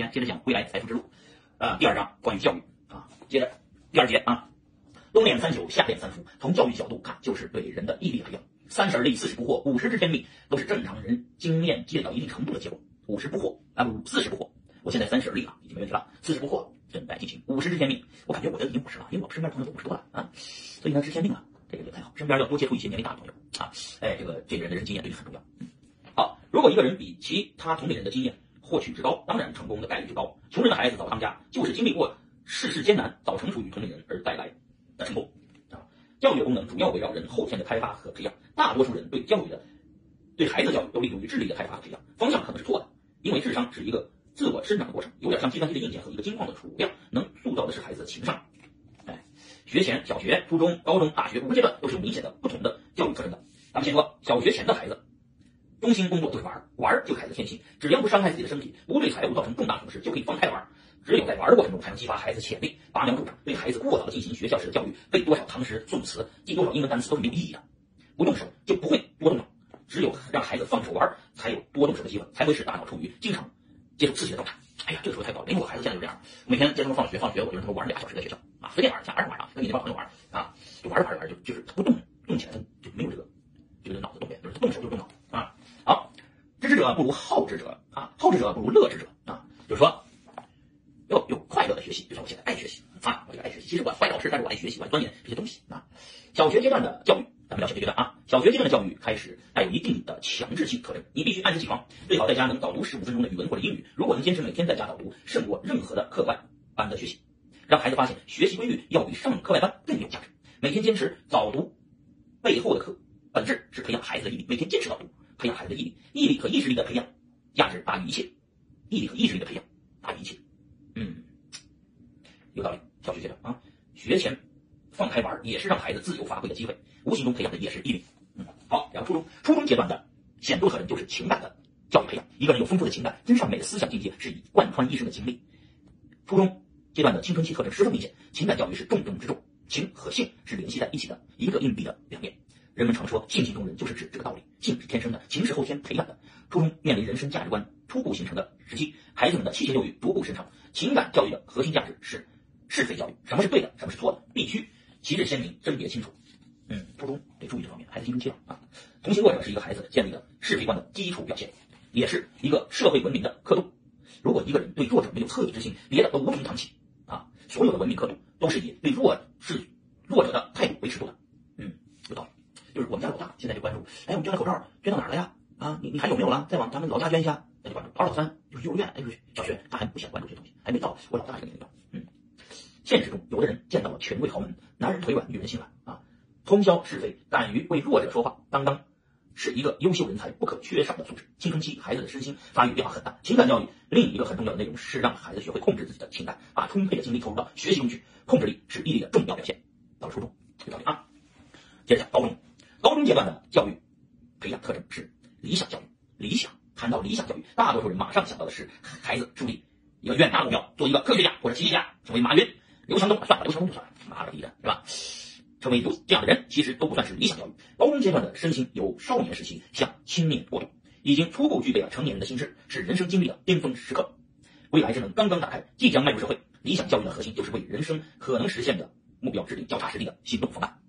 天接着讲未来财富之路，啊，第二章关于教育啊，接着第二节啊，冬练三九，夏练三伏，从教育角度看，就是对人的毅力培养。三十而立，四十不惑，五十知天命，都是正常人经验积累到一定程度的结果。五十不惑啊，不，四十不惑，我现在三十而立了，已经没问题了。四十不惑，正在进行。五十知天命，我感觉我的已经五十了，因为我身边朋友都五十多了啊，所以呢，知天命啊，这个就太好，身边要多接触一些年龄大的朋友啊，哎，这个这个人的人经验对你很重要。好，如果一个人比其他同龄人的经验获取值高，当然成功的概率就高。穷人的孩子早当家，就是经历过世事艰难，早成熟于同龄人而带来的成功啊。教育的功能主要围绕人后天的开发和培养，大多数人对教育的对孩子教育都立足于智力的开发和培养，方向可能是错的，因为智商是一个自我生长的过程，有点像计算机的硬件和一个金矿的储量，能塑造的是孩子的情商。哎，学前、小学、初中、高中、大学五个阶段都是有明显的不同的教育特征的。咱们先说小学前的孩子。中心工作就是玩儿，玩儿就孩子天性，只要不伤害自己的身体，不对财务造成重大损失，就可以放开玩儿。只有在玩儿的过程中，才能激发孩子潜力，拔苗助长。对孩子过早的进行学校式的教育，背多少唐诗宋词，记多少英文单词都是没有意义的。不动手就不会多动脑，只有让孩子放手玩儿，才有多动手的机会，才会使大脑处于经常接受刺激的状态。哎呀，这个说的太高了，因为我孩子现在就这样，每天接他们放学，放学我就让他们玩俩小时在学校啊，随便玩，像儿童玩啊，跟你那帮朋友玩啊，就玩着玩着玩着就就是他不动，动起来他就没有这个这个脑子动变，就是他动手就动脑啊。好。知之不如好之者啊，好之者不如乐之者啊，就是说要有快乐的学习，就像我现在爱学习啊，我就爱学习。其实我坏老师，但是我爱学习，我爱钻研这些东西啊。小学阶段的教育，咱们聊小学阶段啊，小学阶段的教育开始带有一定的强制性特征，你必须按时起床，最好在家能导读十五分钟的语文或者英语。如果能坚持每天在家导读，胜过任何的课外班的学习。让孩子发现学习规律要比上课外班更有价值。每天坚持早读背后的课，本质是培养孩子的毅力。每天坚持早读。培养孩子的毅力、毅力和意志力的培养，价值大于一切。毅力和意志力的培养大于一切。嗯，有道理。小学阶段啊，学前放开玩也是让孩子自由发挥的机会，无形中培养的也是毅力。嗯，好，然后初中，初中阶段的显著特征就是情感的教育培养。一个人有丰富的情感、真善美的思想境界，是以贯穿一生的经历。初中阶段的青春期特征十分明显，情感教育是重中之重，情和性是联系在一起的一个硬币的两面。人们常说性情中人，就是指这个道理。性是天生的，情是后天培养的。初中面临人生价值观初步形成的时期，孩子们的七情六欲逐步生成。情感教育的核心价值是是非教育，什么是对的，什么是错的，必须旗帜鲜明，甄别清楚。嗯，初中得注意这方面，孩子青春期了啊。同情弱者是一个孩子建立的是非观的基础表现，也是一个社会文明的刻度。如果一个人对弱者没有恻隐之心，别的都无从谈起啊。所有的文明刻度都是以对弱势弱者的态度为尺度的。就是我们家老大现在就关注，哎，我们捐的口罩捐到哪儿了呀？啊，你你还有没有了？再往咱们老家捐一下，那就关注。老二老三就是幼儿园，哎，就是小学，他还不想关注这些东西，还没到我老大这个年龄段。嗯，现实中有的人见到了权贵豪门，男人腿软，女人心软啊，通宵是非，敢于为弱者说话，当当是一个优秀人才不可缺少的素质。青春期孩子的身心发育变化很大，情感教育另一个很重要的内容是让孩子学会控制自己的情感，把充沛的精力投入到学习中去。控制力是毅力的重要表现。到了初中，有道理啊。接着讲高中。高中阶段的教育培养特征是理想教育。理想谈到理想教育，大多数人马上想到的是孩子树立一个远大目标，做一个科学家或者企业家，成为马云、刘强东。算了，刘强东就算了，妈了逼的，是吧？成为就这样的人，其实都不算是理想教育。高中阶段的身心由少年时期向青年过渡，已经初步具备了成年人的心智，是人生经历的巅峰时刻。未来之门刚刚打开，即将迈入社会。理想教育的核心就是为人生可能实现的目标制定脚踏实地的行动方案。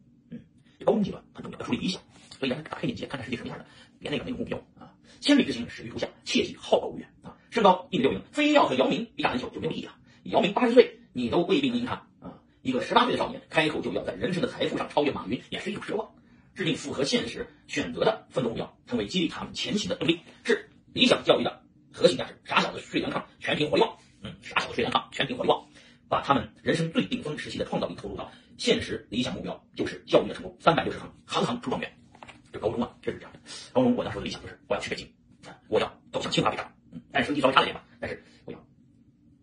高中阶段很重要，要树立理想，所以让他打开眼界，看看世界什么样的，别那个没有目标啊！千里之行，始于足下，切记好高骛远啊！身高一米六零，非要和姚明比打篮球就没有意义啊！姚明八十岁，你都未必能赢他啊！一个十八岁的少年，开口就要在人生的财富上超越马云，也是一种奢望。制定符合现实选择的奋斗目标，成为激励他们前行的动力，是理想教育的核心价值。傻小子睡凉炕，全凭火力旺。嗯，傻小子睡凉炕，全凭火力旺。把他们人生最顶峰时期的创造力投入到现实理想目标，就是教育的成功。三百六十行，行行出状元。这高中啊，确实这样的。高中我那时候的理想就是我要去北京，我要走向清华北大。嗯，但是成绩稍微差了点吧，但是我要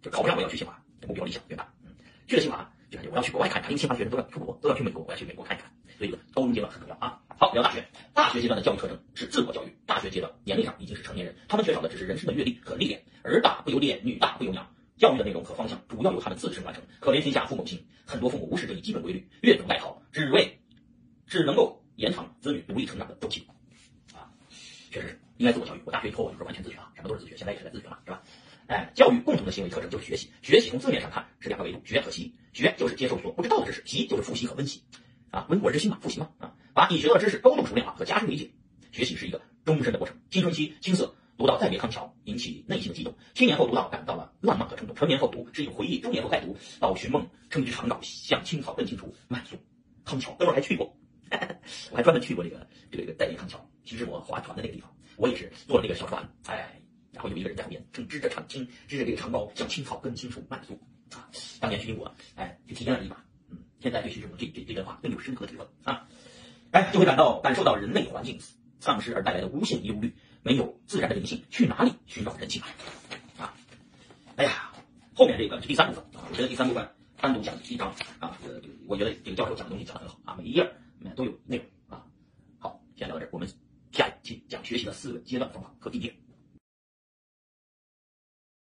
就考不上，我要去清华。目标理想远大。嗯，去了清华就感觉我要去国外看一看，因为清华学生都要出国，都要去美国，我要去美国看一看。所以高中阶段很重要啊。好，聊大学。大学阶段的教育特征是自我教育。大学阶段年龄上已经是成年人，他们缺少的只是人生的阅历和历练。儿大不由爹，女大不由娘。教育的内容和方向主要由他们自身完成。可怜天下父母心，很多父母无视这一基本规律，越俎代庖，只为只能够延长子女独立成长的周期。啊，确实是应该自我教育。我大学以后我就是完全自学啊，什么都是自学，现在也是在自学嘛，是吧？哎，教育共同的行为特征就是学习。学习从字面上看是两个维度，学和习。学就是接受所不知道的知识，习就是复习和温习。啊，温故而知新嘛，复习嘛。啊，把已学到的知识高度熟练化和加深理解。学习是一个终身的过程。青春期青涩，读到再别康桥，引起内心的激动；青年后读到感到了浪漫和冲动；成年后读是一种回忆；中年后再读到寻梦，称之长稿，向青草更青除，慢速。康桥，哥们儿还去过，我还专门去过这个这个这个戴笠康桥，徐志摩划船的那个地方，我也是坐了那个小船，哎。然后有一个人在后面正支着长青，支着这个长篙，向青草更青处慢速啊！当年徐英国哎，就体验了一把，嗯，现在对徐志摩这这这段话更有深刻的体会啊！哎，就会感到感受到人类环境丧失而带来的无限忧虑，没有自然的灵性，去哪里寻找人性啊？后面这个是第三部分啊，我觉得第三部分单独讲一章啊，这个这个我觉得这个教授讲的东西讲的很好啊，每一页都有内容啊。好，先聊到这儿，我们下一期讲学习的四个阶段方法和地点。